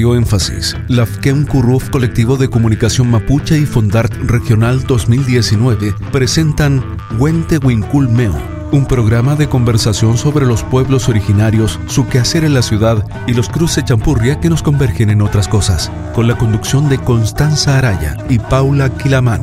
Radio Énfasis, Curruf Colectivo de Comunicación Mapuche y Fondart Regional 2019 presentan Huente Meo, un programa de conversación sobre los pueblos originarios, su quehacer en la ciudad y los cruces champurria que nos convergen en otras cosas, con la conducción de Constanza Araya y Paula Quilamán.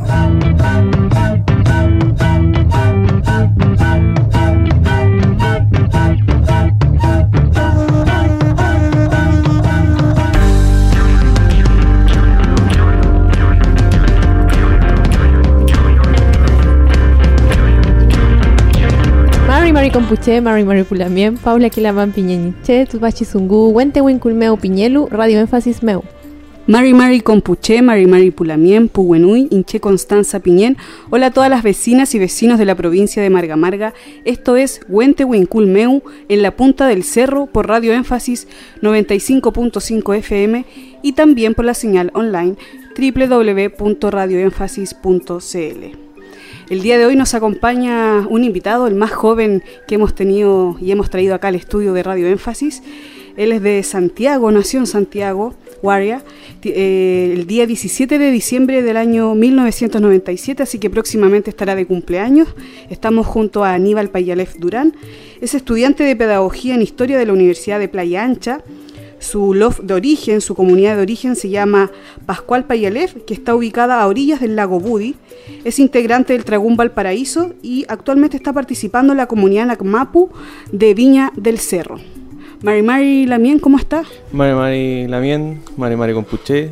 Mari Compuche, Mari Maripulamien, Paula Quilaman Piñeniche, Tubachi Zungu, Wente Winculmeu Piñelu, Radio Énfasis Meu. Mari Mari Compuche, Mari Mari Pulamien, Puguenui, Inche Constanza Piñén. Hola a todas las vecinas y vecinos de la provincia de Marga Marga. Esto es Huente Meu en la punta del cerro por Radio Énfasis 95.5 FM y también por la señal online www.radioénfasis.cl. El día de hoy nos acompaña un invitado, el más joven que hemos tenido y hemos traído acá al estudio de Radio Énfasis. Él es de Santiago, nació en Santiago, Guardia, eh, el día 17 de diciembre del año 1997, así que próximamente estará de cumpleaños. Estamos junto a Aníbal Payalef Durán. Es estudiante de Pedagogía en Historia de la Universidad de Playa Ancha su loft de origen, su comunidad de origen se llama Pascual Payalef, que está ubicada a orillas del lago Budi. Es integrante del Tragún Valparaíso y actualmente está participando en la comunidad Nacmapu de Viña del Cerro. Mari Mari Lamien, ¿cómo está? Mari Mari Lamien, Mari Mari Compuché,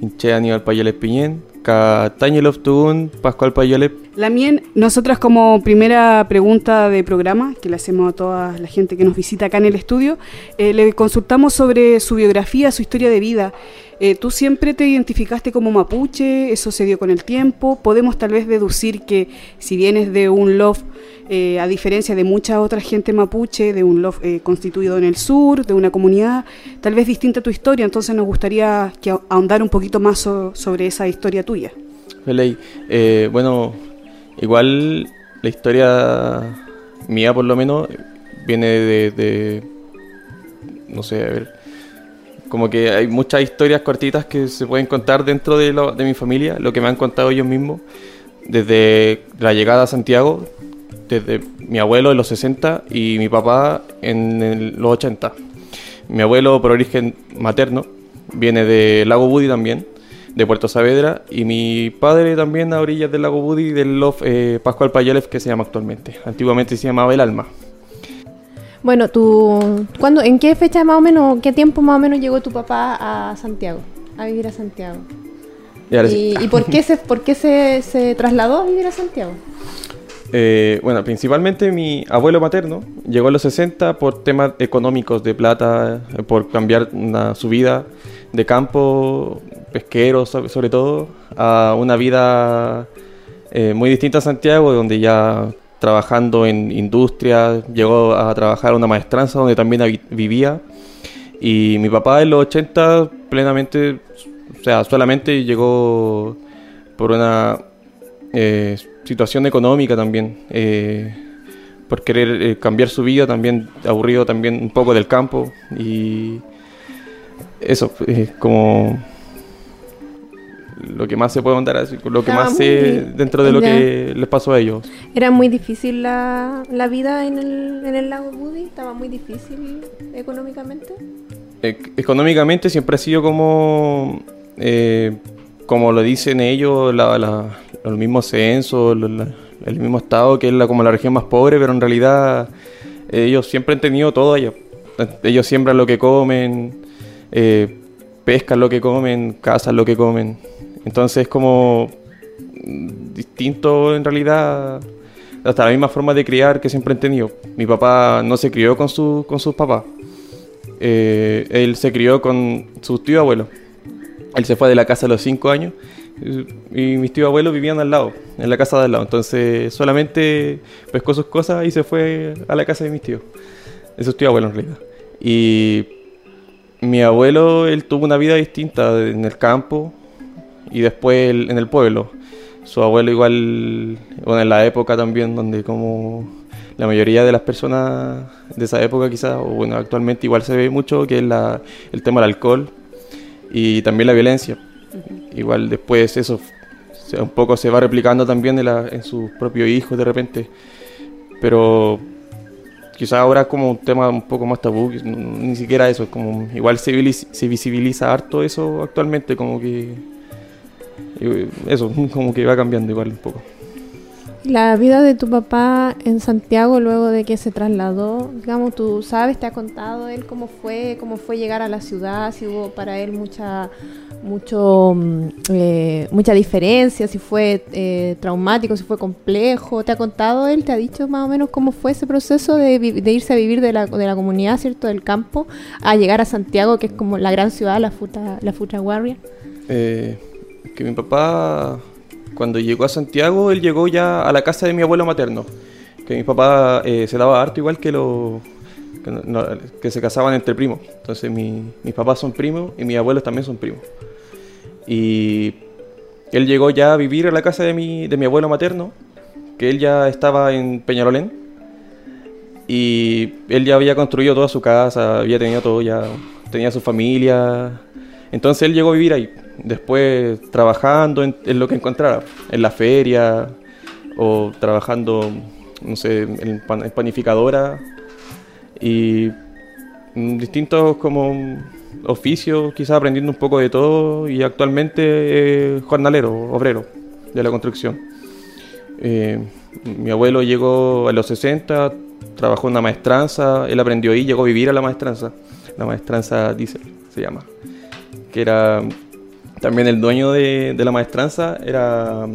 Inche Aníbal Payalef Piñén, Cataño Loftugun, Pascual Payalef Lamien, nosotras como primera pregunta de programa, que le hacemos a toda la gente que nos visita acá en el estudio, eh, le consultamos sobre su biografía, su historia de vida. Eh, ¿Tú siempre te identificaste como mapuche? ¿Eso se dio con el tiempo? ¿Podemos tal vez deducir que si vienes de un loft, eh, a diferencia de mucha otra gente mapuche, de un loft constituido en el sur, de una comunidad tal vez distinta a tu historia, entonces nos gustaría que ahondar un poquito más sobre esa historia tuya? bueno, Igual la historia mía, por lo menos, viene de, no sé, a ver, como que hay muchas historias cortitas que se pueden contar dentro de, de mi familia, lo que me han contado ellos mismos, desde la llegada a Santiago, desde mi abuelo en los 60 y mi papá en los 80. Mi abuelo por origen materno viene de Lago Budi también de Puerto Saavedra y mi padre también a orillas del lago Budi del Lof eh, Pascual Payalev que se llama actualmente. Antiguamente se llamaba El Alma. Bueno, tú, ¿cuándo, ¿en qué fecha más o menos, qué tiempo más o menos llegó tu papá a Santiago, a vivir a Santiago? Y, por qué, se, por qué se, se trasladó a vivir a Santiago? Eh, bueno, principalmente mi abuelo materno llegó a los 60 por temas económicos de plata, eh, por cambiar su vida de campo pesquero sobre todo, a una vida eh, muy distinta a Santiago, donde ya trabajando en industria, llegó a trabajar una maestranza donde también vivía. Y mi papá en los 80 plenamente, o sea, solamente llegó por una eh, situación económica también, eh, por querer cambiar su vida, también aburrido también un poco del campo y eso, como lo que más se puede contar, lo que más sé dentro de lo que les pasó a ellos. ¿Era muy difícil la, la vida en el, en el lago Budi? ¿Estaba muy difícil económicamente? Económicamente siempre ha sido como, eh, como lo dicen ellos, la, la, los mismos censos, el mismo estado, que es la, como la región más pobre, pero en realidad ellos siempre han tenido todo allá. Ellos siembran lo que comen, eh, pescan lo que comen, cazan lo que comen. Entonces es como distinto en realidad hasta la misma forma de criar que siempre he tenido. Mi papá no se crió con, su, con sus papás. Eh, él se crió con su tío abuelo. Él se fue de la casa a los 5 años y mis tíos abuelos vivían al lado, en la casa de al lado. Entonces solamente pescó sus cosas y se fue a la casa de mis tíos. Esos tíos abuelos en realidad. Y mi abuelo, él tuvo una vida distinta en el campo, y después en el pueblo. Su abuelo igual, bueno, en la época también donde como la mayoría de las personas de esa época quizás, o bueno, actualmente igual se ve mucho, que es la, el tema del alcohol. y también la violencia. Igual después eso un poco se va replicando también en, sus propios hijos de repente, pero quizás ahora es como un tema un poco más tabú, ni siquiera eso, es como igual se, se visibiliza harto eso actualmente, como que eso, como que va cambiando igual un poco. La vida de tu papá en Santiago luego de que se trasladó, digamos, tú sabes, te ha contado él cómo fue, cómo fue llegar a la ciudad, si hubo para él mucha, mucho, mm, eh, mucha diferencia, si fue eh, traumático, si fue complejo. ¿Te ha contado él, te ha dicho más o menos cómo fue ese proceso de, irse a vivir de la, de la, comunidad, ¿cierto? Del campo, a llegar a Santiago, que es como la gran ciudad, la Futa, la Futa Guardia? Eh, que mi papá cuando llegó a Santiago, él llegó ya a la casa de mi abuelo materno, que mi papá eh, se daba harto igual que los que, se casaban entre primos. Entonces mi, mis papás son primos y mis abuelos también son primos. Y él llegó ya a vivir a la casa de mi, de mi abuelo materno, que él ya estaba en Peñarolén. Y él ya había construido toda su casa, había tenido todo ya, tenía su familia. Entonces él llegó a vivir ahí después trabajando en, lo que encontrara, en la feria o trabajando, no sé, en, panificadora y distintos como oficios, quizás aprendiendo un poco de todo y actualmente jornalero, obrero de la construcción. Eh, mi abuelo llegó a los 60, trabajó en una maestranza, él aprendió ahí, llegó a vivir a la maestranza, la maestranza Diesel se llama, que era también el dueño de, la maestranza era,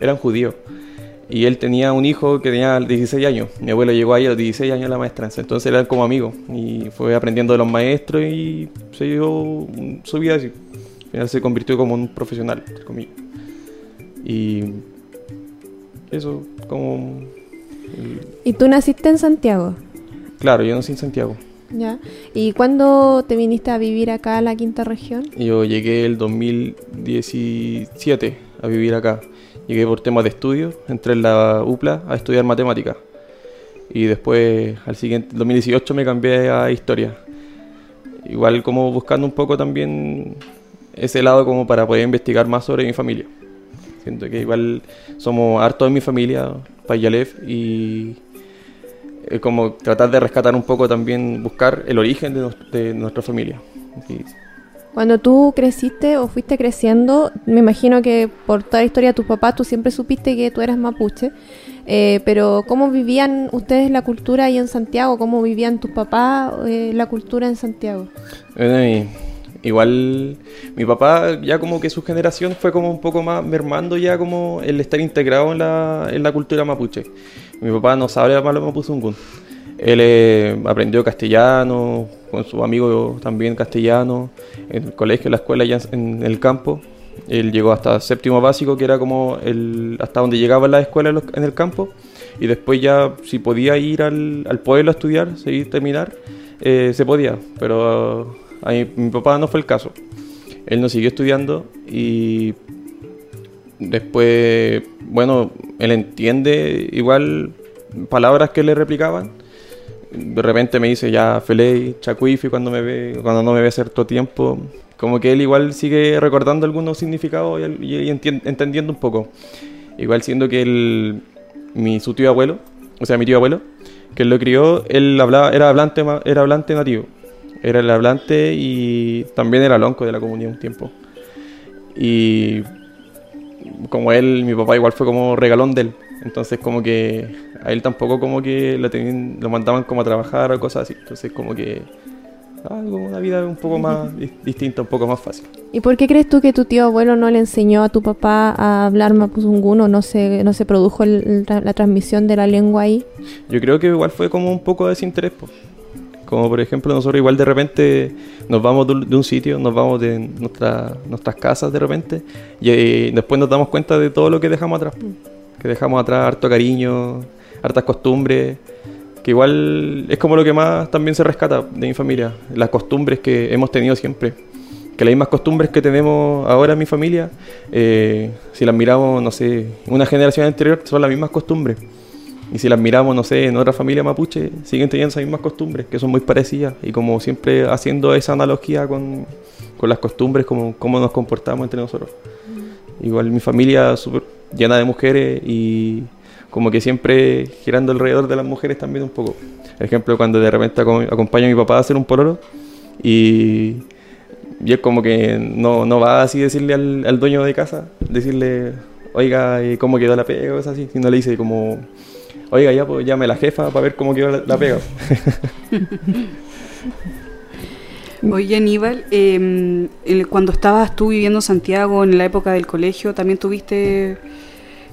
era un judío. Y él tenía un hijo que tenía 16 años. Mi abuelo llegó ahí a los 16 años a la maestranza. Entonces era como amigo. Y fue aprendiendo de los maestros y se dio su vida así. Al final se convirtió como un profesional, Y eso, como... ¿Y tú naciste en Santiago? Claro, yo nací en Santiago. Ya. ¿Y cuándo te viniste a vivir acá a la quinta región? Yo llegué el 2017 a vivir acá. Llegué por temas de estudio, entré en la UPLA a estudiar matemáticas. Y después, al siguiente, 2018 me cambié a historia. Igual como buscando un poco también ese lado como para poder investigar más sobre mi familia. Siento que igual somos hartos de mi familia, Payalef, y como tratar de rescatar un poco también, buscar el origen de, nuestra familia. Cuando tú creciste o fuiste creciendo, me imagino que por toda la historia de tus papás tú siempre supiste que tú eras mapuche, eh, pero ¿cómo vivían ustedes la cultura ahí en Santiago? ¿Cómo vivían tus papás eh, la cultura en Santiago? igual mi papá ya como que su generación fue como un poco más mermando ya como el estar integrado en la, en la cultura mapuche. Mi papá no sabe hablar mapuzungún. Él eh, aprendió castellano, con su amigo también castellano, en el colegio, en la escuela, ya en el campo. Él llegó hasta séptimo básico, que era como el, hasta donde llegaba la escuela en el campo. Y después ya, si podía ir al, al pueblo a estudiar, seguir, terminar, eh, se podía. Pero a mi papá no fue el caso. Él no siguió estudiando y Después, bueno, él entiende igual palabras que le replicaban. De repente me dice ya Feley, Chacuifi cuando me ve, cuando no me ve cierto tiempo. Como que él igual sigue recordando algunos significados y, entendiendo un poco. Igual siendo que el, mi su tío abuelo, o sea mi tío abuelo, que lo crió, él hablaba, era hablante, era hablante nativo. Era el hablante y también era lonco de la comunidad un tiempo. Y como él, mi papá igual fue como regalón de él. Entonces como que a él tampoco como que lo, tenían, lo mandaban como a trabajar o cosas así. Entonces como que algo, una vida un poco más distinta, un poco más fácil. ¿Y por qué crees tú que tu tío abuelo no le enseñó a tu papá a hablar mapuzungún o no se, no se produjo la transmisión de la lengua ahí? Yo creo que igual fue como un poco de desinterés. Pues. Como por ejemplo nosotros igual de repente nos vamos de un sitio, nos vamos de nuestra, nuestras casas de repente y, eh, después nos damos cuenta de todo lo que dejamos atrás. Que dejamos atrás harto cariño, hartas costumbres, que igual es como lo que más también se rescata de mi familia, las costumbres que hemos tenido siempre. Que las mismas costumbres que tenemos ahora en mi familia, eh, si las miramos, no sé, una generación anterior, son las mismas costumbres. Y si las miramos, no sé, en otra familia mapuche, siguen teniendo esas mismas costumbres, que son muy parecidas. Y como siempre haciendo esa analogía con, con las costumbres, como cómo nos comportamos entre nosotros. Igual mi familia súper llena de mujeres y como que siempre girando alrededor de las mujeres también un poco. Por ejemplo, cuando de repente acompaño a mi papá a hacer un pololo y, y es como que no, no va así decirle al, al dueño de casa, decirle, oiga, ¿cómo quedó la pega? O cosas así, sino le dice como, oiga, ya pues llame a la jefa para ver cómo quedó la, pega. Oye, Aníbal, em, cuando estabas tú viviendo en Santiago en la época del colegio, ¿también tuviste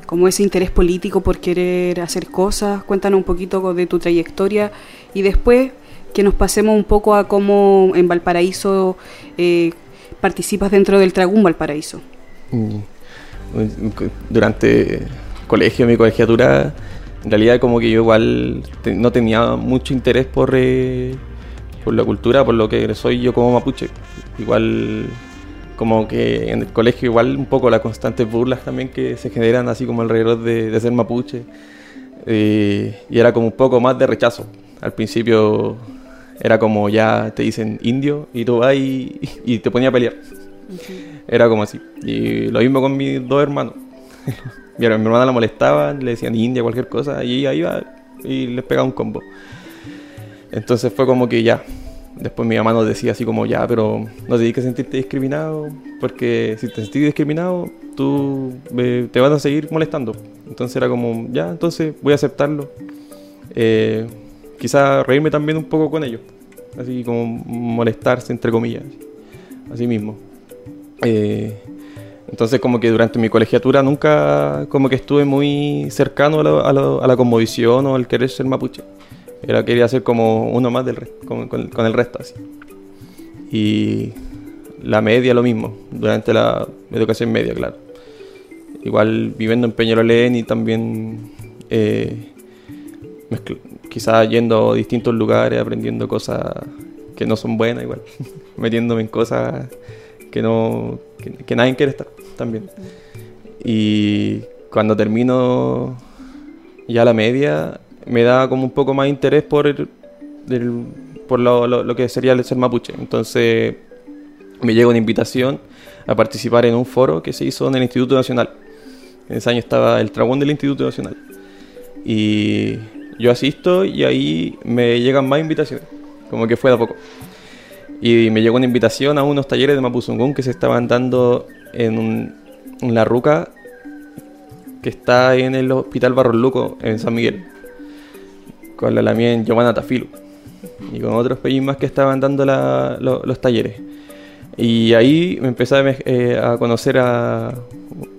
como ese interés político por querer hacer cosas? Cuéntanos un poquito de tu trayectoria y después que nos pasemos un poco a cómo en Valparaíso eh, participas dentro del Tragún Valparaíso. Mm durante el colegio, mi colegiatura, en realidad como que yo igual no tenía mucho interés por, eh, por la cultura, por lo que soy yo como mapuche. Igual como que en el colegio igual un poco las constantes burlas también que se generan así como alrededor de, ser mapuche. Eh, y era como un poco más de rechazo. Al principio era como ya te dicen indio y tú vas y, te ponía a pelear. Era como así. Y lo mismo con mis dos hermanos. mi hermana la molestaba, le decían India, cualquier cosa, y ella iba y les pegaba un combo. Entonces fue como que ya. Después mi mamá nos decía así como ya, pero no tienes que sentirte discriminado, porque si te sentís discriminado, tú te vas a seguir molestando. Entonces era como, ya, entonces voy a aceptarlo. Eh, quizá reírme también un poco con ellos. Así como molestarse, entre comillas. Así mismo. Eh, entonces como que durante mi colegiatura nunca como que estuve muy cercano a, la, a, la conmovisión o al querer ser mapuche. Era quería ser como uno más del con, con, el resto así. Y la media lo mismo, durante la educación media, claro. Igual viviendo en Peñarolén y también eh, quizás yendo a distintos lugares, aprendiendo cosas que no son buenas igual, metiéndome en cosas que no que, nadie quiere estar también. Y cuando termino ya la media, me da como un poco más interés por, el, por lo, lo, que sería el ser mapuche. Entonces me llega una invitación a participar en un foro que se hizo en el Instituto Nacional. En ese año estaba el trabón del Instituto Nacional. Y yo asisto y ahí me llegan más invitaciones, como que fue de a poco. Y me llegó una invitación a unos talleres de Mapuzungún que se estaban dando en, La Ruca, que está en el Hospital Barros Luco, en San Miguel, con la Lamien Giovanna Tafilu y con otros pellizcos más que estaban dando los talleres. Y ahí me empecé eh, a conocer a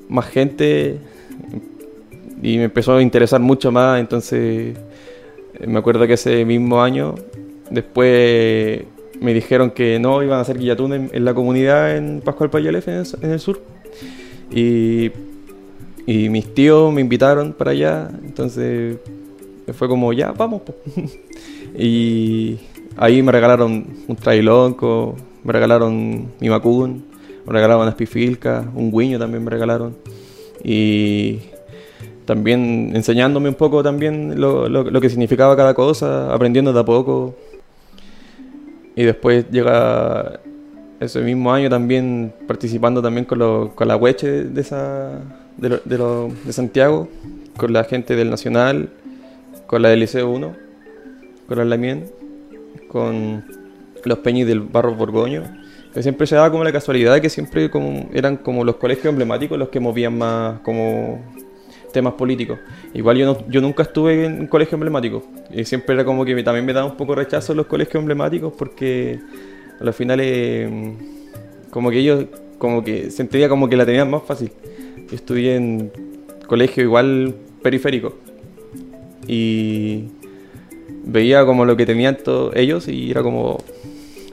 más gente y me empezó a interesar mucho más. Entonces, me acuerdo que ese mismo año, después me dijeron que no iban a hacer guillatún en, la comunidad en Pascual Payalef en, en, el sur. Y, y, mis tíos me invitaron para allá, entonces fue como, ya, vamos. y ahí me regalaron un trailonco, me regalaron mi macún, me regalaron unas pifilcas, un guiño también me regalaron. Y también enseñándome un poco también lo, lo, lo que significaba cada cosa, aprendiendo de a poco y después llega ese mismo año también participando también con, con la hueche de, esa, de, de, Santiago, con la gente del Nacional, con la del Liceo 1, con la Lamien, con los Peñis del Barro Borgoño, que siempre se daba como la casualidad de que siempre como, eran como los colegios emblemáticos los que movían más como temas políticos. Igual yo, no, yo nunca estuve en un colegio emblemático. Y siempre era como que también me daba un poco rechazo los colegios emblemáticos porque a los finales como que ellos como que sentía como que la tenían más fácil. Yo estudié en colegio igual periférico. Y veía como lo que tenían todos ellos y era como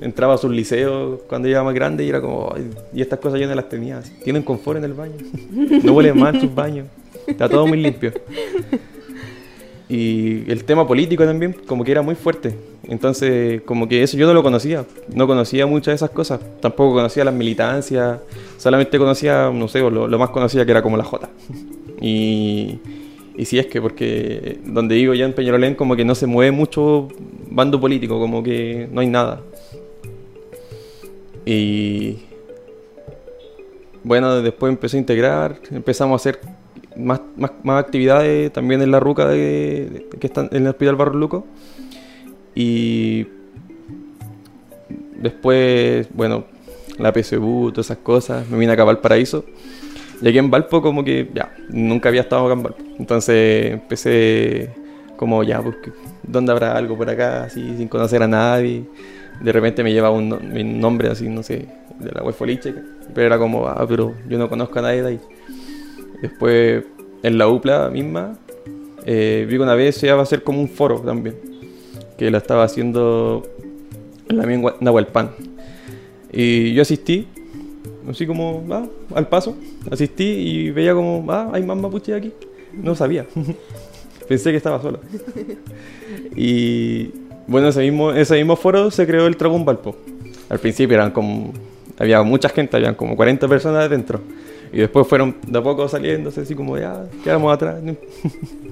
entraba a sus liceos cuando era más grande y era como y estas cosas yo no las tenía tienen confort en el baño no huelen mal sus baños Está todo muy limpio. Y el tema político también, como que era muy fuerte. Entonces, como que eso yo no lo conocía. No conocía muchas de esas cosas. Tampoco conocía las militancias. Solamente conocía, no sé, lo, más conocía que era como la J. Y, Y si es que, porque donde digo ya en Peñarolén, como que no se mueve mucho bando político, como que no hay nada. Y bueno, después empecé a integrar, empezamos a hacer más, más, actividades también en la ruca de, que está en el Hospital Barro Luco. Y después, bueno, la PSU, todas esas cosas, me vine acá al paraíso y aquí en Valpo como que ya, nunca había estado acá en Valpo. Entonces empecé como ya, pues, ¿dónde habrá algo por acá? Así, sin conocer a nadie. De repente me lleva un, nombre así, no sé, de la web. Pero era como, ah, pero yo no conozco a nadie de ahí. Después, en la UPLA misma, eh, vi que una vez se iba a hacer como un foro también. Que la estaba haciendo en la misma Nahualpan. Y yo asistí así como, ah, al paso, asistí y veía como, ah, hay más mapuche aquí. No sabía. Pensé que estaba solo. y bueno, ese mismo, ese mismo foro se creó el Trabún Valpo. Al principio eran como, había mucha gente, habían como 40 personas dentro. Y después fueron de a poco saliéndose, así como, ya, quedamos atrás.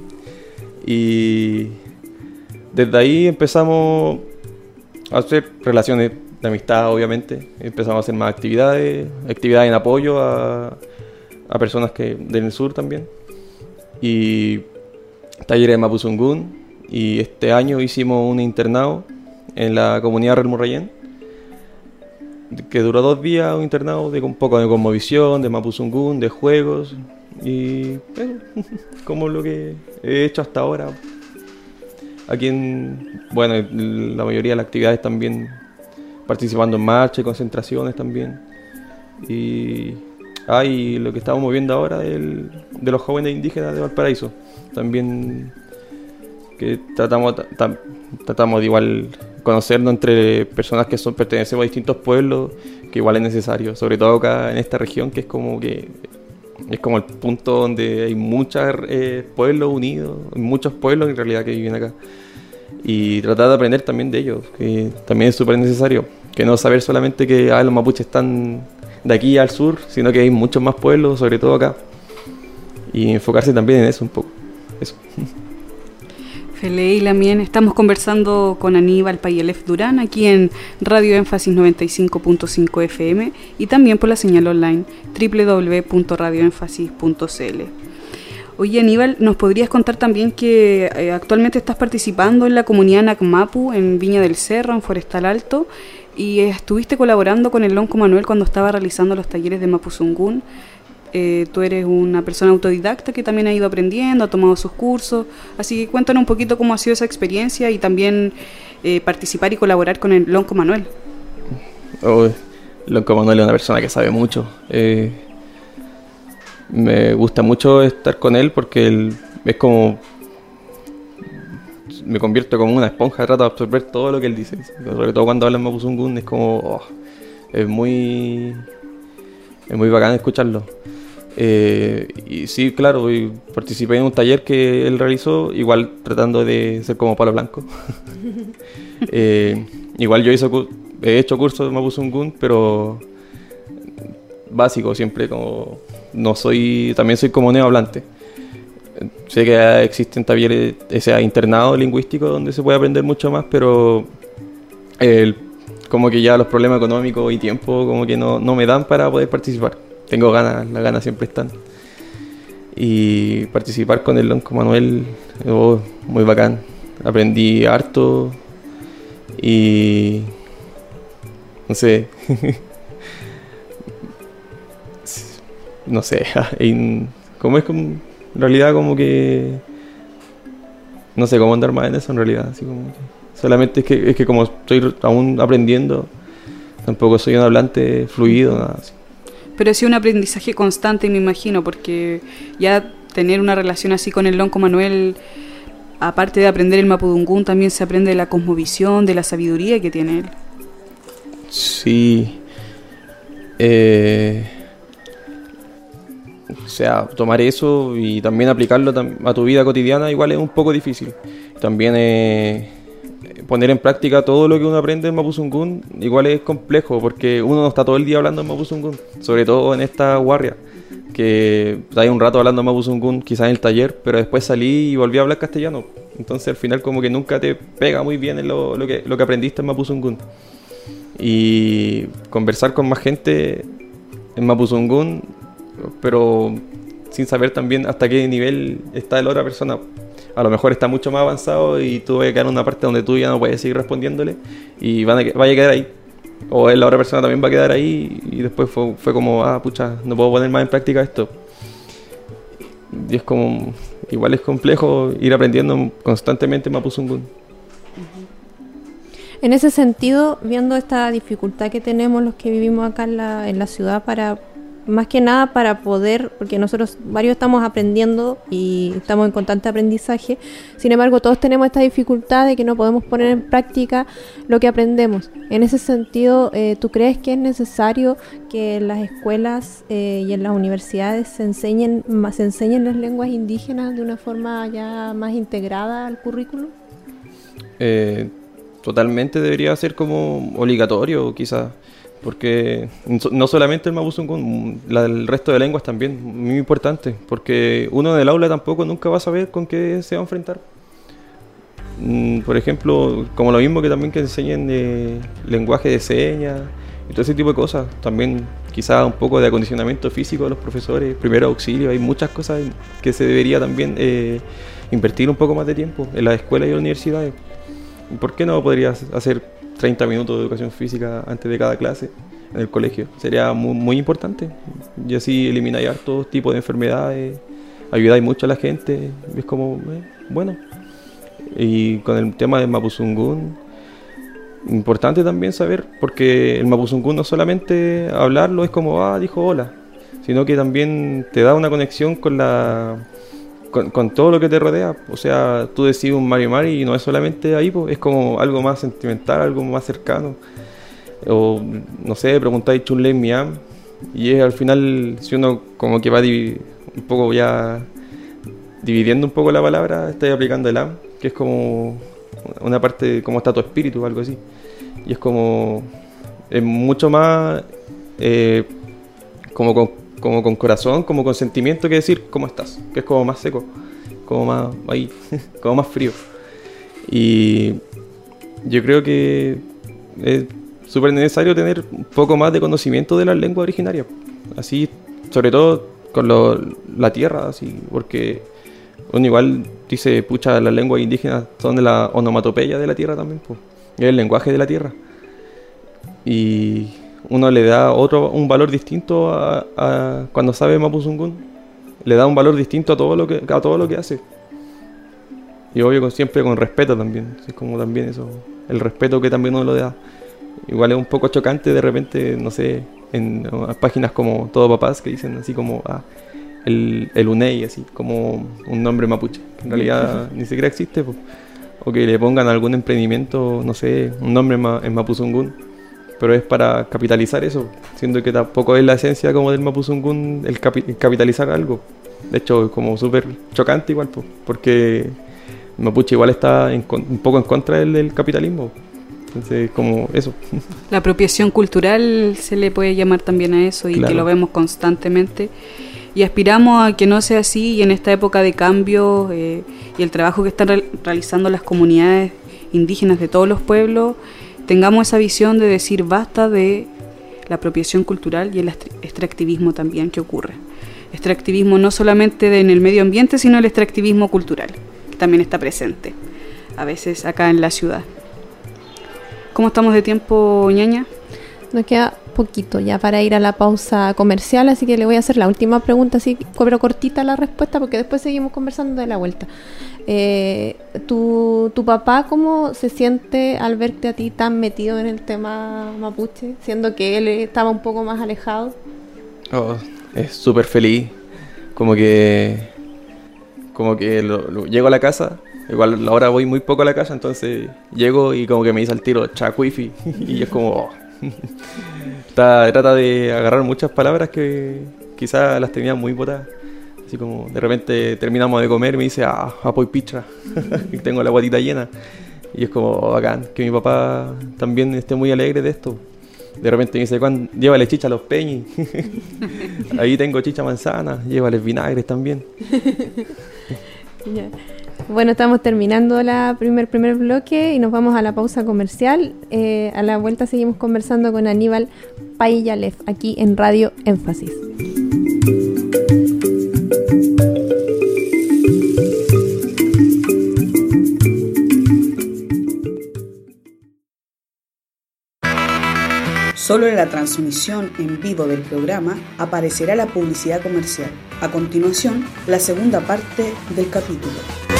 y desde ahí empezamos a hacer relaciones de amistad, obviamente. Empezamos a hacer más actividades, actividades en apoyo a, a personas que del sur también. Y talleres de Mapuzungún. Y este año hicimos un internado en la comunidad Relmurrayén, que duró dos días, un internado de un poco de conmovisión, de Mapuzungún, de juegos. Y como lo que he hecho hasta ahora. Aquí en, bueno, la mayoría de las actividades también participando en marchas y concentraciones también. Y hay lo que estamos viendo ahora del, de los jóvenes indígenas de Valparaíso. También que tratamos, tratamos de igual conocernos entre personas que son pertenecemos a distintos pueblos, que igual es necesario, sobre todo acá en esta región que es como que es como el punto donde hay muchos eh, pueblos unidos, muchos pueblos en realidad que viven acá y tratar de aprender también de ellos, que también es súper necesario. Que no saber solamente que ah, los mapuches están de aquí al sur, sino que hay muchos más pueblos, sobre todo acá. Y enfocarse también en eso un poco. Eso. Fele y Lamien, estamos conversando con Aníbal Payelef Durán aquí en Radio Énfasis 95.5 FM y también por la señal online www.radioénfasis.cl. Oye, Aníbal, ¿nos podrías contar también que eh, actualmente estás participando en la comunidad Nacmapu en Viña del Cerro, en Forestal Alto, y estuviste colaborando con el Lonco Manuel cuando estaba realizando los talleres de Mapuzungún? Eh, tú eres una persona autodidacta que también ha ido aprendiendo, ha tomado sus cursos, así que cuéntanos un poquito cómo ha sido esa experiencia y también eh, participar y colaborar con el Lonco Manuel. Oh, Lonco Manuel es una persona que sabe mucho me gusta mucho estar con él porque él es como me convierto como una esponja, trato de absorber todo lo que él dice. Sobre todo cuando habla en Mapuzungun es como oh, es muy es muy bacán escucharlo. Eh, y sí, claro, participé en un taller que él realizó, igual tratando de ser como palo blanco. Eh, igual yo hizo, he hecho cursos de Mapuzungun, pero básico, siempre como no soy, también soy como neohablante. Sé que existen talleres, ese internado lingüístico donde se puede aprender mucho más, pero como que ya los problemas económicos y tiempo como que no, me dan para poder participar. Tengo ganas, las ganas siempre están. Y participar con el Lonco Manuel, oh, muy bacán. Aprendí harto y no sé, no sé, como es como, en realidad como que no sé cómo andar más en eso en realidad, así como solamente es que es que como estoy aún aprendiendo, tampoco soy un hablante fluido, nada así. Pero sido un aprendizaje constante, me imagino, porque ya tener una relación así con el Lonco Manuel, aparte de aprender el Mapudungún, también se aprende de la cosmovisión, de la sabiduría que tiene él. Sí. Eh, o sea, tomar eso y también aplicarlo a tu vida cotidiana igual es un poco difícil. También eh, poner en práctica todo lo que uno aprende en Mapuzungún igual es complejo porque uno no está todo el día hablando en Mapuzungún, sobre todo en esta guardia. que hay un rato hablando mapuzungún, quizás en el taller, pero después salí y volví a hablar castellano. Entonces al final como que nunca te pega muy bien en lo, que, lo que aprendiste en mapuzungún. Y conversar con más gente en mapuzungún, pero sin saber también hasta qué nivel está la otra persona. A lo mejor está mucho más avanzado y tú vas a quedar en una parte donde tú ya no puedes seguir respondiéndole y van a, vaya a quedar ahí. O la otra persona también va a quedar ahí y después fue, como, ah, pucha, no puedo poner más en práctica esto. Y es como, igual es complejo ir aprendiendo constantemente Mapuzungún. En ese sentido, viendo esta dificultad que tenemos los que vivimos acá en la, en la ciudad para más que nada para poder, porque nosotros varios estamos aprendiendo y estamos en constante aprendizaje, sin embargo todos tenemos esta dificultad de que no podemos poner en práctica lo que aprendemos. En ese sentido, eh, ¿tú crees que es necesario que en las escuelas eh, y en las universidades se enseñen, se enseñen las lenguas indígenas de una forma ya más integrada al currículo? Eh, totalmente debería ser como obligatorio quizás porque no solamente el Mapuzungún, el resto de lenguas también, muy importante, porque uno en el aula tampoco nunca va a saber con qué se va a enfrentar. Mm, por ejemplo, como lo mismo que también que enseñen de lenguaje de señas y todo ese tipo de cosas, también quizá un poco de acondicionamiento físico de los profesores, primero auxilio, hay muchas cosas que se debería también eh, invertir un poco más de tiempo en las escuelas y las universidades. ¿Por qué no podrías hacer 30 minutos de educación física antes de cada clase en el colegio. Sería muy, muy importante. Y así elimináis todo tipo de enfermedades, ayudáis mucho a la gente. Es como, eh, bueno. Y con el tema del Mapuzungún, importante también saber, porque el Mapuzungún no solamente hablarlo es como, ah, dijo hola, sino que también te da una conexión con la con, todo lo que te rodea. O sea, tú decís un Mario Mari y no es solamente ahí, pues, es como algo más sentimental, algo más cercano. O, no sé, preguntáis Chun Miam y es al final, si uno como que va un poco ya dividiendo un poco la palabra, estáis aplicando el am, que es como una parte, como está tu espíritu o algo así. Y es como, es mucho más, eh, como con como con corazón, como con sentimiento que decir cómo estás, que es como más seco, como más ahí, como más frío. Y yo creo que es súper necesario tener un poco más de conocimiento de la lengua originaria, así, sobre todo con la tierra, así, porque uno igual dice, pucha, las lenguas indígenas son de la onomatopeya de la tierra también, pues, es el lenguaje de la tierra. Y uno le da otro un valor distinto a, cuando sabe Mapuzungún. Le da un valor distinto a todo lo que a todo lo que hace. Y obvio siempre con respeto también. Es como también eso, el respeto que también uno lo da. Igual es un poco chocante de repente, no sé, en páginas como Todo Papás que dicen así como ah, el, el UNEI, así como un nombre mapuche, que en realidad ni siquiera existe. O que le pongan algún emprendimiento, no sé, un nombre en Mapuzungún pero es para capitalizar eso, siendo que tampoco es la esencia como del Mapuzungún el, capitalizar algo. De hecho, es como súper chocante igual, porque Mapuche igual está un poco en contra del, capitalismo. Entonces, como eso. La apropiación cultural se le puede llamar también a eso y que lo vemos constantemente. Y aspiramos a que no sea así y en esta época de cambio eh, y el trabajo que están realizando las comunidades indígenas de todos los pueblos, tengamos esa visión de decir basta de la apropiación cultural y el extractivismo también que ocurre. Extractivismo no solamente en el medio ambiente, sino el extractivismo cultural, que también está presente, a veces acá en la ciudad. ¿Cómo estamos de tiempo, ñaña? Poquito ya para ir a la pausa comercial, así que le voy a hacer la última pregunta, así pero cortita la respuesta, porque después seguimos conversando de la vuelta. Eh, ¿tu, ¿Tu papá cómo se siente al verte a ti tan metido en el tema mapuche, siendo que él estaba un poco más alejado? Oh, es súper feliz, como que como que llego a la casa, igual ahora voy muy poco a la casa, entonces llego y como que me dice al tiro chacuifi y es como oh. trata de agarrar muchas palabras que quizás las tenía muy botadas como de repente terminamos de comer me dice, ah, apoy picha. y tengo la guatita llena. Y es como bacán que mi papá también esté muy alegre de esto. De repente me dice, llévale chicha a los peñis. Ahí tengo chicha manzana, llévales vinagres también. Bueno, estamos terminando el primer, primer bloque y nos vamos a la pausa comercial. Eh, a la vuelta seguimos conversando con Aníbal Paillalev aquí en Radio Énfasis. Solo en la transmisión en vivo del programa aparecerá la publicidad comercial. A continuación, la segunda parte del capítulo.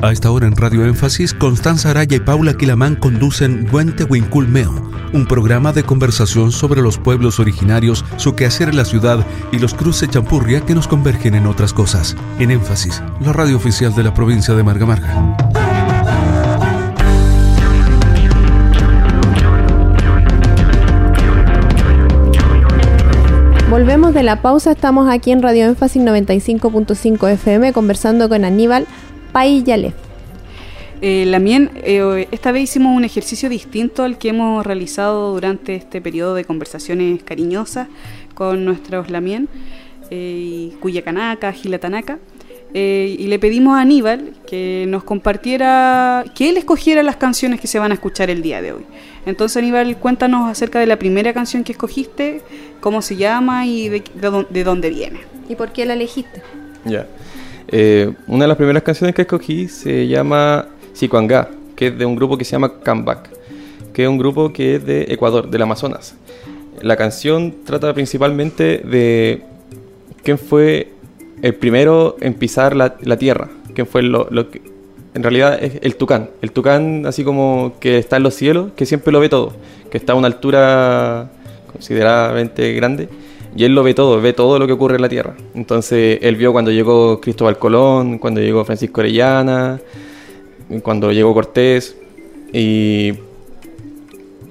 A esta hora en Radio Énfasis, Constanza Araya y Paula Quilamán conducen Duente Huinculmeo, un programa de conversación sobre los pueblos originarios, su quehacer en la ciudad y los cruces champurria que nos convergen en otras cosas. En Énfasis, la radio oficial de la provincia de Marga Marga. Volvemos de la pausa, estamos aquí en Radio Énfasis 95.5 FM conversando con Aníbal Paillale. Eh, Lamien, eh, esta vez hicimos un ejercicio distinto al que hemos realizado durante este periodo de conversaciones cariñosas con nuestros Lamien, eh, Cuyacanaka, Gilatanaka. Eh, y le pedimos a Aníbal que nos compartiera, que él escogiera las canciones que se van a escuchar el día de hoy. Entonces Aníbal, cuéntanos acerca de la primera canción que escogiste, cómo se llama y de, de dónde viene. ¿Y por qué la elegiste? Ya. Eh, una de las primeras canciones que escogí se llama Sicuangá, que es de un grupo que se llama Comeback, que es un grupo que es de Ecuador, del Amazonas. La canción trata principalmente de quién fue el primero en pisar la, tierra, quién fue lo, que... En realidad es el tucán, el tucán así como que está en los cielos, que siempre lo ve todo, que está a una altura considerablemente grande y él lo ve todo, ve todo lo que ocurre en la Tierra. Entonces él vio cuando llegó Cristóbal Colón, cuando llegó Francisco Orellana, cuando llegó Cortés y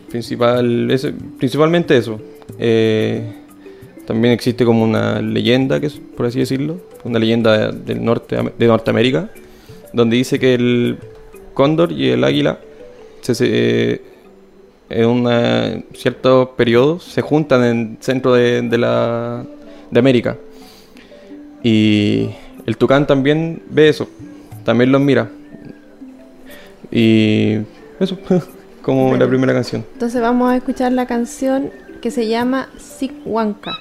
principal, principalmente eso. Eh, también existe como una leyenda, que es, por así decirlo, una leyenda del norte de Norteamérica, donde dice que el cóndor y el águila se, se en un cierto periodo se juntan en el centro de, la, de América. Y el tucán también ve eso, también los mira. Y eso, como la primera canción. Entonces vamos a escuchar la canción que se llama Sikwanka.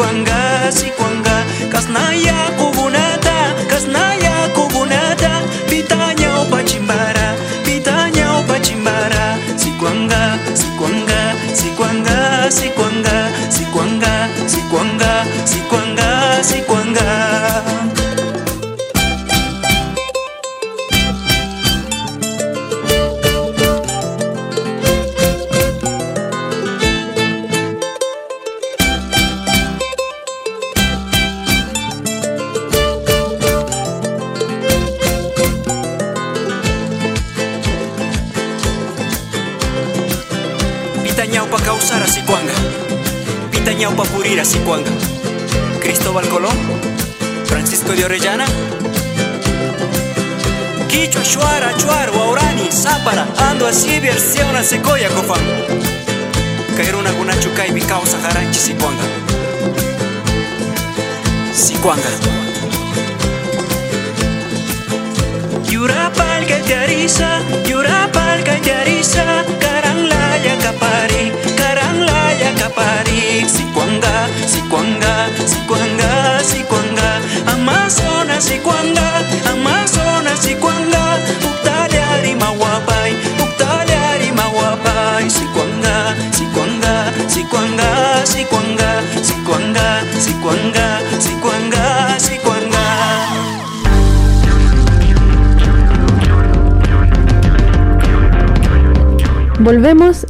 kuanga si kuanga kasnaya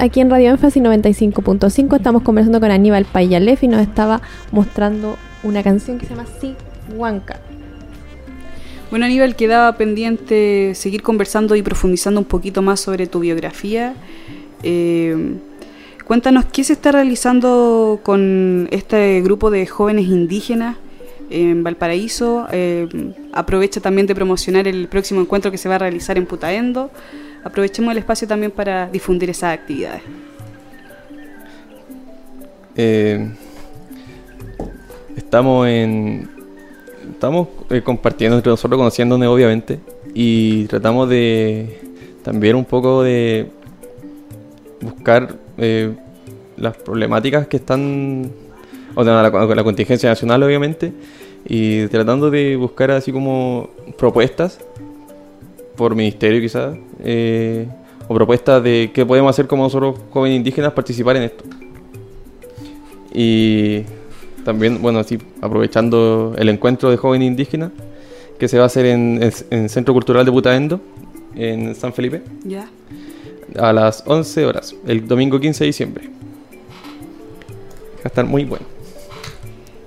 aquí en Radio Énfasis 95.5. Estamos conversando con Aníbal Payalef y nos estaba mostrando una canción que se llama Si Huanca. Bueno, Aníbal, quedaba pendiente seguir conversando y profundizando un poquito más sobre tu biografía. Eh, cuéntanos qué se está realizando con este grupo de jóvenes indígenas en Valparaíso. Eh, aprovecha también de promocionar el próximo encuentro que se va a realizar en Putaendo aprovechemos el espacio también para difundir esas actividades. Eh, estamos en estamos eh, compartiendo entre nosotros, conociéndonos obviamente, y tratamos de también un poco de buscar eh, las problemáticas que están, o sea, la, la contingencia nacional obviamente, y tratando de buscar así como propuestas por ministerio quizás, eh, o propuestas de qué podemos hacer como nosotros jóvenes indígenas participar en esto. Y también, bueno, así aprovechando el encuentro de jóvenes indígenas que se va a hacer en el Centro Cultural de Putaendo, en San Felipe. Ya. A las 11 horas, el domingo 15 de diciembre. Va a estar muy bueno.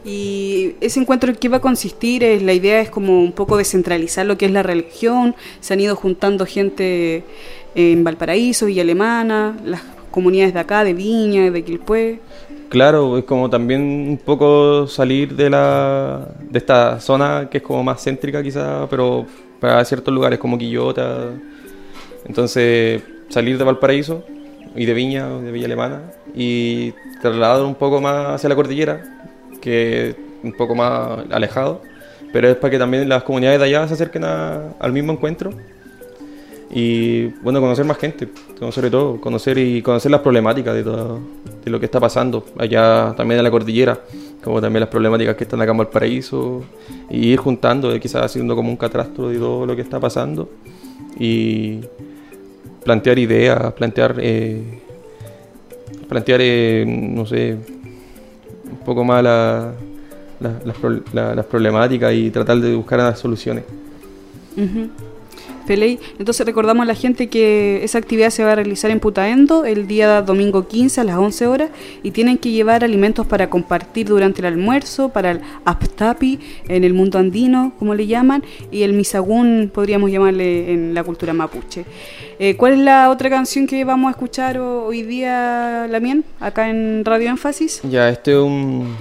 Y ese encuentro en qué va a consistir, es, la idea es como un poco descentralizar lo que es la religión, se han ido juntando gente en Valparaíso, Villa Alemana, las comunidades de acá, de Viña, de Quilpué. Claro, es como también un poco salir de la de esta zona que es como más céntrica quizá, pero para ciertos lugares como Quillota. Entonces, salir de Valparaíso y de Viña, de Villa Alemana y trasladar un poco más hacia la cordillera que un poco más alejado, pero es para que también las comunidades de allá se acerquen al mismo encuentro y bueno, conocer más gente, sobre todo, conocer y conocer las problemáticas de todo de lo que está pasando allá también en la cordillera, como también las problemáticas que están acá en Valparaíso y ir juntando, quizás haciendo como un catastro de todo lo que está pasando y plantear ideas, plantear eh, plantear, eh, no sé, un poco más la, las problemáticas y tratar de buscar las soluciones. Entonces recordamos a la gente que esa actividad se va a realizar en Putaendo el día domingo 15 a las 11 horas y tienen que llevar alimentos para compartir durante el almuerzo, para el aptapi en el mundo andino, como le llaman, y el misagún, podríamos llamarle en la cultura mapuche. Eh, ¿Cuál es la otra canción que vamos a escuchar hoy día, Lamien, acá en Radio Énfasis? Ya, este es un...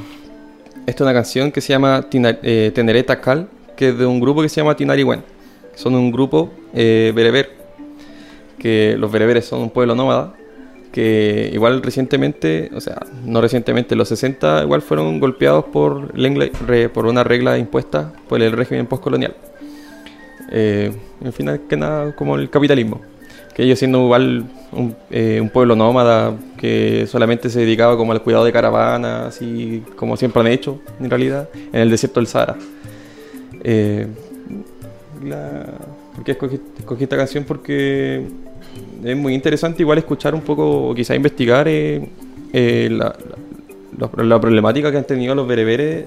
Esta es una canción que se llama eh, Tenereta Cal, que es de un grupo que se llama Tinariwen. Son un grupo eh, bereber, que los bereberes son un pueblo nómada, que igual recientemente, o sea, no recientemente, los 60 igual fueron golpeados por, por una regla impuesta por el régimen postcolonial. Eh, en fin, que nada como el capitalismo que ellos siendo igual eh, un, pueblo nómada que solamente se dedicaba como al cuidado de caravanas y como siempre han hecho en realidad en el desierto del Sahara. Eh, ¿Por qué escogí, esta canción? Porque es muy interesante igual escuchar un poco o quizá investigar eh, la, problemática que han tenido los bereberes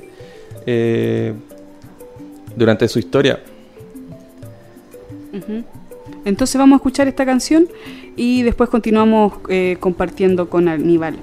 durante su historia. Entonces vamos a escuchar esta canción y después continuamos eh, compartiendo con Aníbal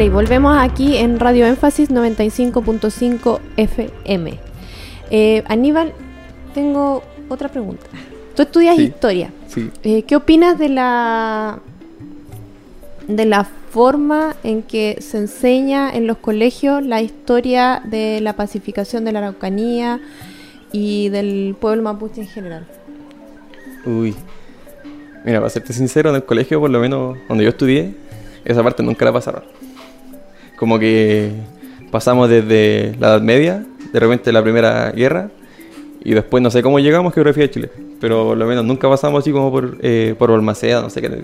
Feli, volvemos aquí en Radio Énfasis 95.5 FM. Eh, Aníbal, tengo otra pregunta. Tú estudias historia. Sí. Eh, ¿Qué opinas de la de la forma en que se enseña en los colegios la historia de la pacificación de la Araucanía y del pueblo mapuche en general? Uy. Mira, para serte sincero, en el colegio, por lo menos donde yo estudié, esa parte nunca la pasaron. Como que pasamos desde la Edad Media, de repente la Primera Guerra, y después no sé cómo llegamos, geografía de Chile. Pero por lo menos nunca pasamos así como por, eh, por Balmaceda, no sé qué.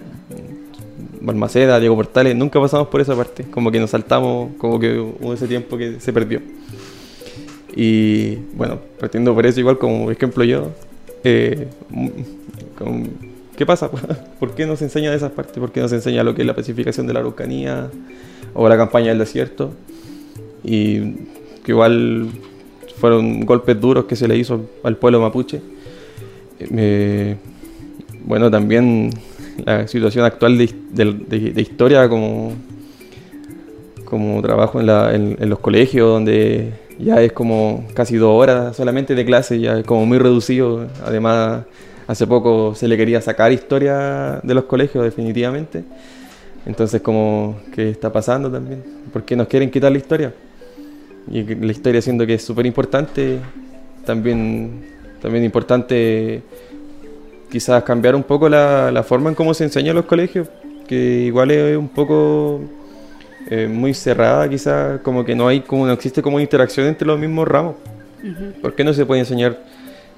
Balmaceda, Diego Portales, nunca pasamos por esa parte. Como que nos saltamos, como que hubo ese tiempo que se perdió. Y bueno, partiendo por eso, igual como ejemplo yo, eh, ¿qué pasa? ¿Por qué no se enseña de esas partes? ¿Por qué no se enseña lo que es la pacificación de la Araucanía o la campaña del desierto? Y que igual fueron golpes duros que se le hizo al pueblo mapuche. Eh, bueno, también la situación actual de, historia como, como trabajo en, en, los colegios, donde ya es como casi dos horas solamente de clase, ya es como muy reducido. Además, hace poco se le quería sacar historia de los colegios definitivamente. Entonces, como, ¿qué está pasando también? ¿Por qué nos quieren quitar la historia? y la historia siendo que es súper importante, también, también importante quizás cambiar un poco la, la, forma en cómo se enseña en los colegios, que igual es un poco eh, muy cerrada, quizás como que no hay como no existe como interacción entre los mismos ramos. ¿Por qué no se puede enseñar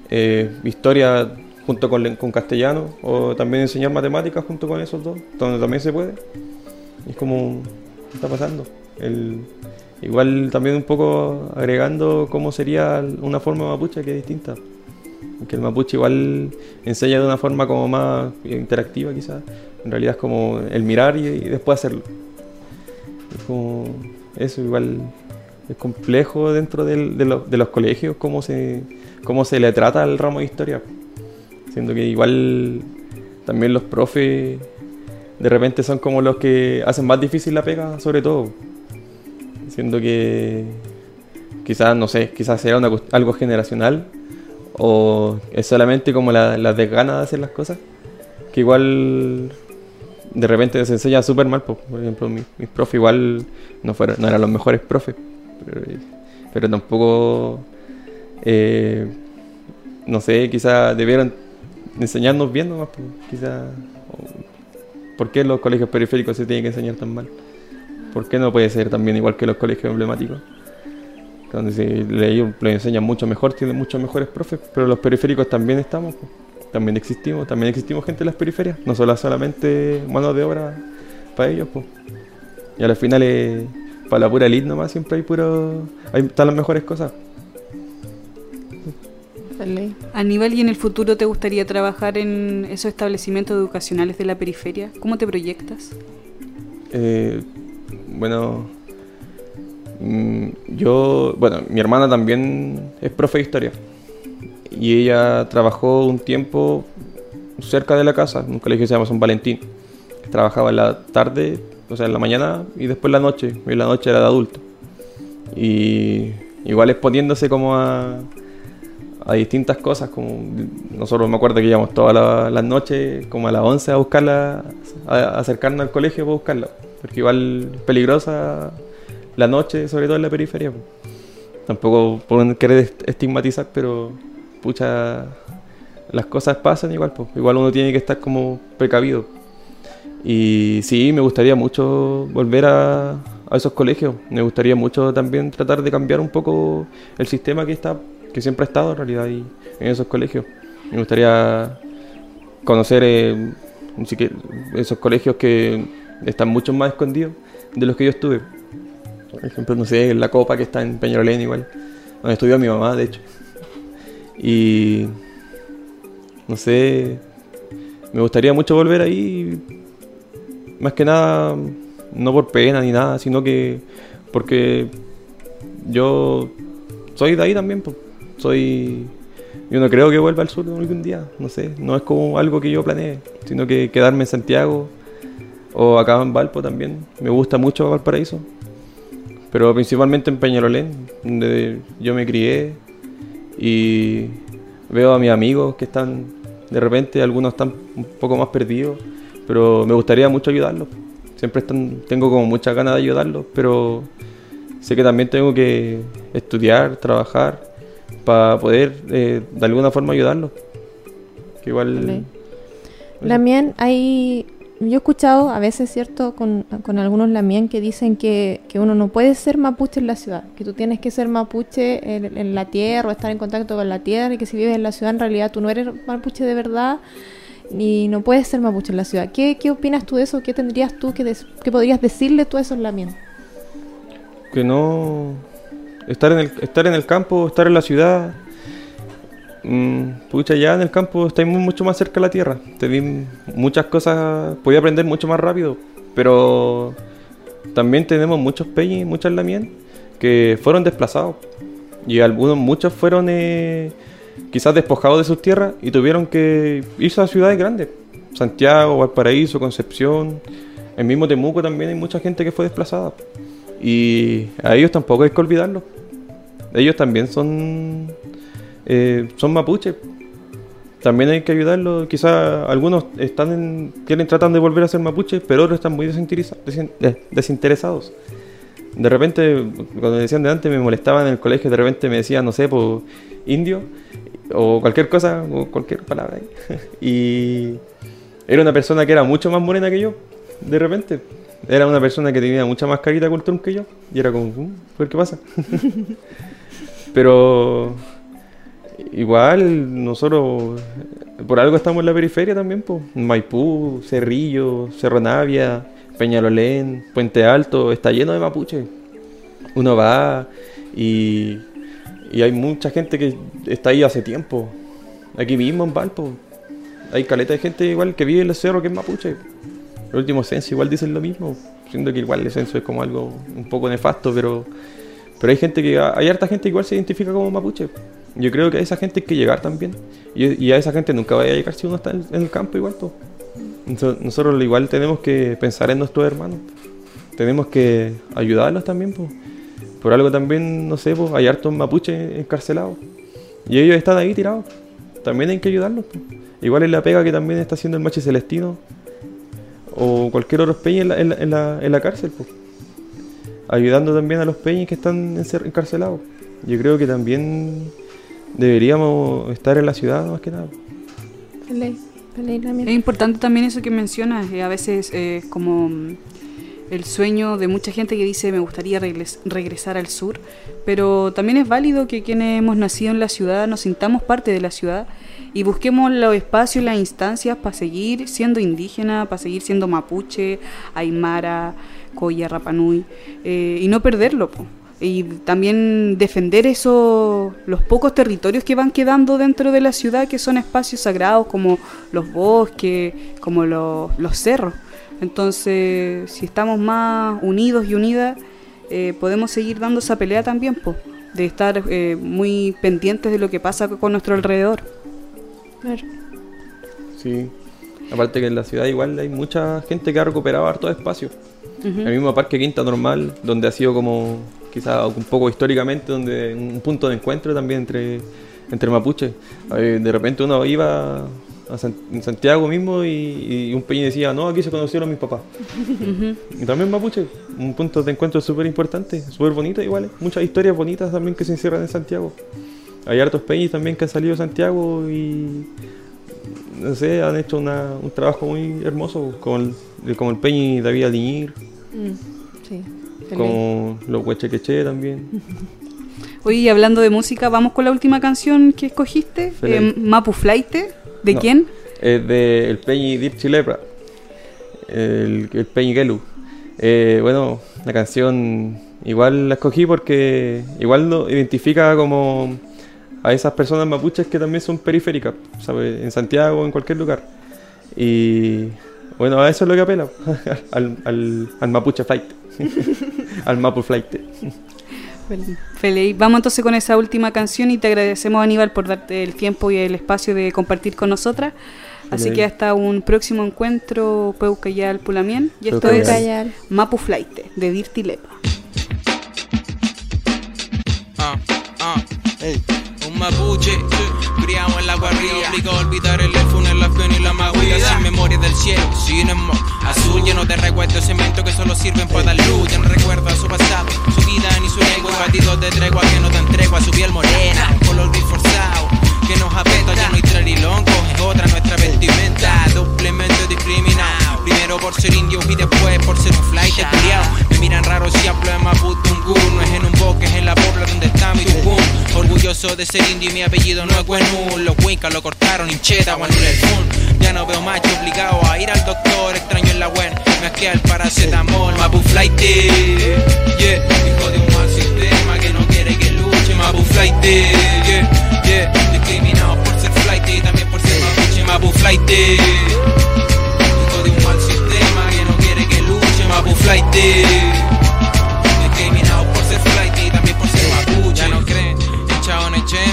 eh, historia junto con, con, castellano o también enseñar matemáticas junto con esos dos, donde también se puede? Es como, ¿qué está pasando? El, Igual también un poco agregando cómo sería una forma mapuche que es distinta. Que el mapuche igual enseña de una forma como más interactiva quizás. En realidad es como el mirar y, después hacerlo. Es como eso igual es complejo dentro de, los colegios cómo se, cómo se le trata al ramo de historia. Siendo que igual también los profes de repente son como los que hacen más difícil la pega sobre todo Siendo que quizás, no sé, quizás sea algo generacional o es solamente como la, la desgana de hacer las cosas, que igual de repente se enseña súper mal. Por ejemplo, mis, profes igual no, fueron, no eran los mejores profes, pero, tampoco, eh, no sé, quizás debieran enseñarnos bien nomás, quizás, ¿por qué los colegios periféricos se tienen que enseñar tan mal? ¿Por qué no puede ser también igual que los colegios emblemáticos? Donde se le, le enseñan mucho mejor, tienen muchos mejores profes, pero los periféricos también estamos, también existimos, también existimos gente en las periferias, no solo solamente mano de obra para ellos. Pues. Y a las finales, para la pura elite nomás, siempre hay puro. Ahí están las mejores cosas. A nivel y en el futuro te gustaría trabajar en esos establecimientos educacionales de la periferia? ¿Cómo te proyectas? Eh, bueno, mm, yo, bueno, mi hermana también es profe de historia y ella trabajó un tiempo cerca de la casa, en un colegio que se llama San Valentín. Trabajaba en la tarde, o sea, en la mañana y después en la noche. Y en la noche era de adulto. Y igual exponiéndose como a, a distintas cosas, como nosotros me acuerdo que íbamos todas las noches, como a las 11 a buscarla, a acercarnos al colegio para buscarla porque igual peligrosa la noche, sobre todo en la periferia. Tampoco pueden querer estigmatizar, pero pucha, las cosas pasan igual, pues. igual uno tiene que estar como precavido. Y sí, me gustaría mucho volver a, a esos colegios. Me gustaría mucho también tratar de cambiar un poco el sistema que está, que siempre ha estado en realidad ahí, en esos colegios. Me gustaría conocer eh, esos colegios que están mucho más escondidos de los que yo estuve. Por ejemplo, no sé, la copa que está en Peñarolén igual, donde estudió mi mamá, de hecho. Y no sé, me gustaría mucho volver ahí, más que nada, no por pena ni nada, sino que porque yo soy de ahí también, pues. Soy... Yo no creo que vuelva al sur algún día, no sé, no es como algo que yo planeé, sino que quedarme en Santiago O acá en Valpo también. Me gusta mucho Valparaíso. Pero principalmente en Peñalolén, donde yo me crié. Y veo a mis amigos que están, de repente, algunos están un poco más perdidos. Pero me gustaría mucho ayudarlos. Siempre están, tengo como muchas ganas de ayudarlos, pero sé que también tengo que estudiar, trabajar, para poder eh, de alguna forma ayudarlos. Que igual... Lamien, hay yo he escuchado a veces, ¿cierto?, con, con algunos lamien que dicen que, que, uno no puede ser mapuche en la ciudad, que tú tienes que ser mapuche en, en, la tierra o estar en contacto con la tierra y que si vives en la ciudad en realidad tú no eres mapuche de verdad y no puedes ser mapuche en la ciudad. ¿Qué, qué opinas tú de eso? ¿Qué tendrías tú que, que podrías decirle tú a esos lamien? Que no... Estar en, el, estar en el campo, estar en la ciudad Mm, pucha, ya en el campo estáis mucho más cerca de la tierra. Te vi muchas cosas, podía aprender mucho más rápido. Pero también tenemos muchos peñis, muchas lamien que fueron desplazados. Y algunos, muchos fueron eh, quizás despojados de sus tierras y tuvieron que irse a ciudades grandes. Santiago, Valparaíso, Concepción. El mismo Temuco también hay mucha gente que fue desplazada. Y a ellos tampoco hay que olvidarlos. Ellos también son eh, son mapuches. También hay que ayudarlos. Quizás algunos están en, tratan de volver a ser mapuches, pero otros están muy eh, desinteresados. De repente, cuando me decían de antes, me molestaban en el colegio, de repente me decían, no sé, por indio, o cualquier cosa, o cualquier palabra. y era una persona que era mucho más morena que yo, de repente. Era una persona que tenía mucha más carita cultural que yo. Y era como, uh, ¿qué pasa? pero igual nosotros por algo estamos en la periferia también. Maipú, Cerrillo, Cerro Navia, Peñalolén, Puente Alto, está lleno de mapuche. Uno va y, y hay mucha gente que está ahí hace tiempo. Aquí mismo en Valpo. Hay caleta de gente igual que vive en el cerro que es mapuche. El último censo igual dicen lo mismo. Siendo que igual el censo es como algo un poco nefasto, pero, pero hay gente que, hay harta gente que igual se identifica como mapuche. Yo creo que a esa gente hay que llegar también. Y, a esa gente nunca va a llegar si uno está en, el campo igual. Todo. nosotros igual tenemos que pensar en nuestros hermanos. Tenemos que ayudarlos también. Pues. Por algo también, no sé, pues, hay hartos mapuches encarcelados. Y ellos están ahí tirados. También hay que ayudarlos. Igual es la pega que también está haciendo el machi celestino. O cualquier otro peña en la, en la, cárcel. Ayudando también a los peñas que están encarcelados. Yo creo que también deberíamos estar en la ciudad más que nada. Es importante también eso que mencionas, eh, a veces es como mm, el sueño de mucha gente que dice me gustaría regresar al sur, pero también es válido que quienes hemos nacido en la ciudad nos sintamos parte de la ciudad y busquemos los espacios, las instancias para seguir siendo indígena, para seguir siendo mapuche, aymara, coya, rapanui, eh, y no perderlo y también defender esos los pocos territorios que van quedando dentro de la ciudad que son espacios sagrados como los bosques como los, los cerros. Entonces si estamos más unidos y unidas eh, podemos seguir dando esa pelea también pues de estar eh, muy pendientes de lo que pasa con nuestro alrededor. Claro. sí. Aparte que en la ciudad igual hay mucha gente que ha recuperado harto espacio el mismo parque Quinta Normal donde ha sido como quizá un poco históricamente, donde un punto de encuentro también entre, entre mapuches. De repente uno iba a Santiago mismo y, un peñi decía, no, aquí se conocieron mis papás. Y también mapuche, un punto de encuentro súper importante, súper bonito igual, muchas historias bonitas también que se encierran en Santiago. Hay hartos peñis también que han salido de Santiago y no sé, han hecho un trabajo muy hermoso con el, como el peñi David Adiñir. Mm, sí. Como los Huechequeche también. Oye, hablando de música, vamos con la última canción que escogiste, eh, Mapu Flight. ¿De quién? Es de el Peñi Deep Chilepra, el, el Peñi Gelu. Eh, bueno, la canción igual la escogí porque igual lo identifica como a esas personas mapuches que también son periféricas, ¿sabes? En Santiago o en cualquier lugar. Y bueno, a eso es lo que apela, al, al, al mapuche flight. al Maple Flight. Feliz. Vamos entonces con esa última canción y te agradecemos Aníbal por darte el tiempo y el espacio de compartir con nosotras. Así que hasta un próximo encuentro, Peucayal Pulamien. Y esto es Mapu Flight de Dirty Lepa. Ah, ah, un mapuche criado en la guarrilla Obliga a olvidar el funeral, pena y la maguilla Sin memoria del cielo, sin amor Azul lleno de recuerdos, cemento que solo sirven para dar luz. Ya no recuerda su pasado, su vida ni su lengua. Batidos de tregua que no dan tregua, su piel morena. Un color forzado que nos apeta. Ya no hay trarilón, coge otra nuestra vestimenta. Doblemente discriminado. Primero por ser indio y después por ser un flight criado Me miran raro si hablo de Maputungu De ser indio y mi apellido no es Guenú Los wincas lo cortaron, hincheta, fun Ya no veo macho obligado a ir al doctor Extraño en la web, me queda el paracetamol Mapu flight, yeah Hijo de un mal sistema que no quiere que luche Mapu flight, yeah, yeah Discriminado por ser flight y también por ser mapuche Mapu flight. Hijo de un mal sistema que no quiere que luche Mapu flight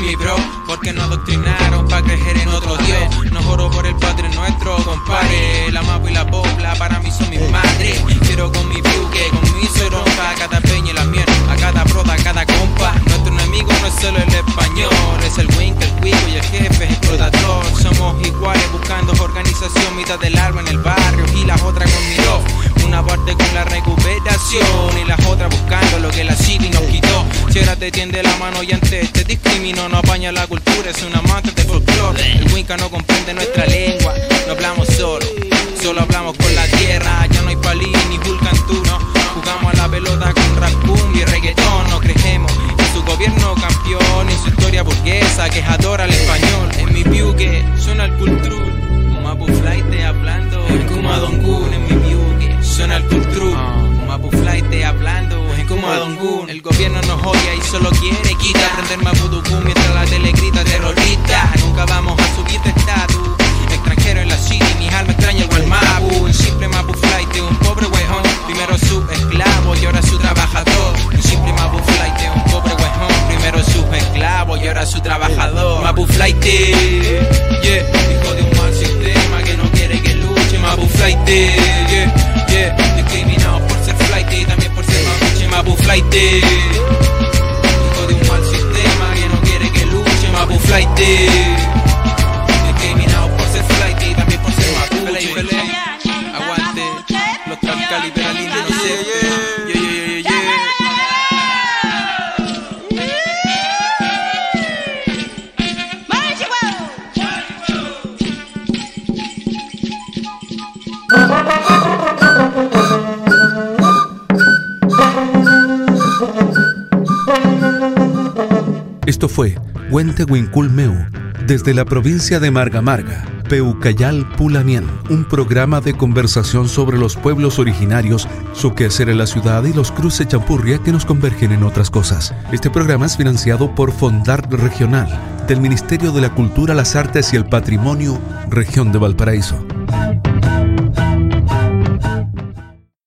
mi bro Porque nos adoctrinaron para creer en otro Dios. No juro por el Padre nuestro, compadre. La mapa y la popla para mí son mis madres. Quiero con mi buque, con mi soronga Cada peña y la miel, a cada broda, a cada compa. Nuestro enemigo no es solo el español Es el wink, el cuico y el jefe explotador Somos iguales buscando organización Mitad del alma en el barrio y las otras con mi love Una parte con la recuperación Y las otras buscando lo que la City nos quitó. Si te tiende la mano y antes te discrimino No apaña la cultura, es un amante de folclore. El Winca no comprende nuestra lengua No hablamos solo, solo hablamos con la tierra. Ya no hay palín ni vulcan tú, no. Jugamos a la pelota con rap, y reggaetón No creemos su gobierno campeón En su historia burguesa que adora el español. En mi que suena el cultru Mapu flight hablando en Kumadongun En mi suena el cultru Mapu flight hablando en Kumadongun El gobierno nos odia y solo quiere quitar. Aprender Maputucú mientras la tele grita terrorista. Nunca vamos a subir de estatus. Extranjero en la city, mi alma extraña el Gualmapu Un simple Mapu flight de un pobre huejón. Primero su esclavo y ahora su trabajador. Un simple Mapu flight de un pobre huejón. Primero su esclavo y ahora su trabajador. Mapu flight, yeah. Hijo de un mal sistema que no quiere que luche. Mapu flight, yeah, yeah Discriminado por ser flight y también por ser mapuche Mapu flight Hijo de un mal sistema que no quiere que luche Mapu flight Esto fue Huente Meu, desde la provincia de Marga Marga, Peucayal Pulamien, un programa de conversación sobre los pueblos originarios, su quehacer en la ciudad y los cruces champurria que nos convergen en otras cosas. Este programa es financiado por Fondart Regional, del Ministerio de la Cultura, las Artes y el Patrimonio, Región de Valparaíso.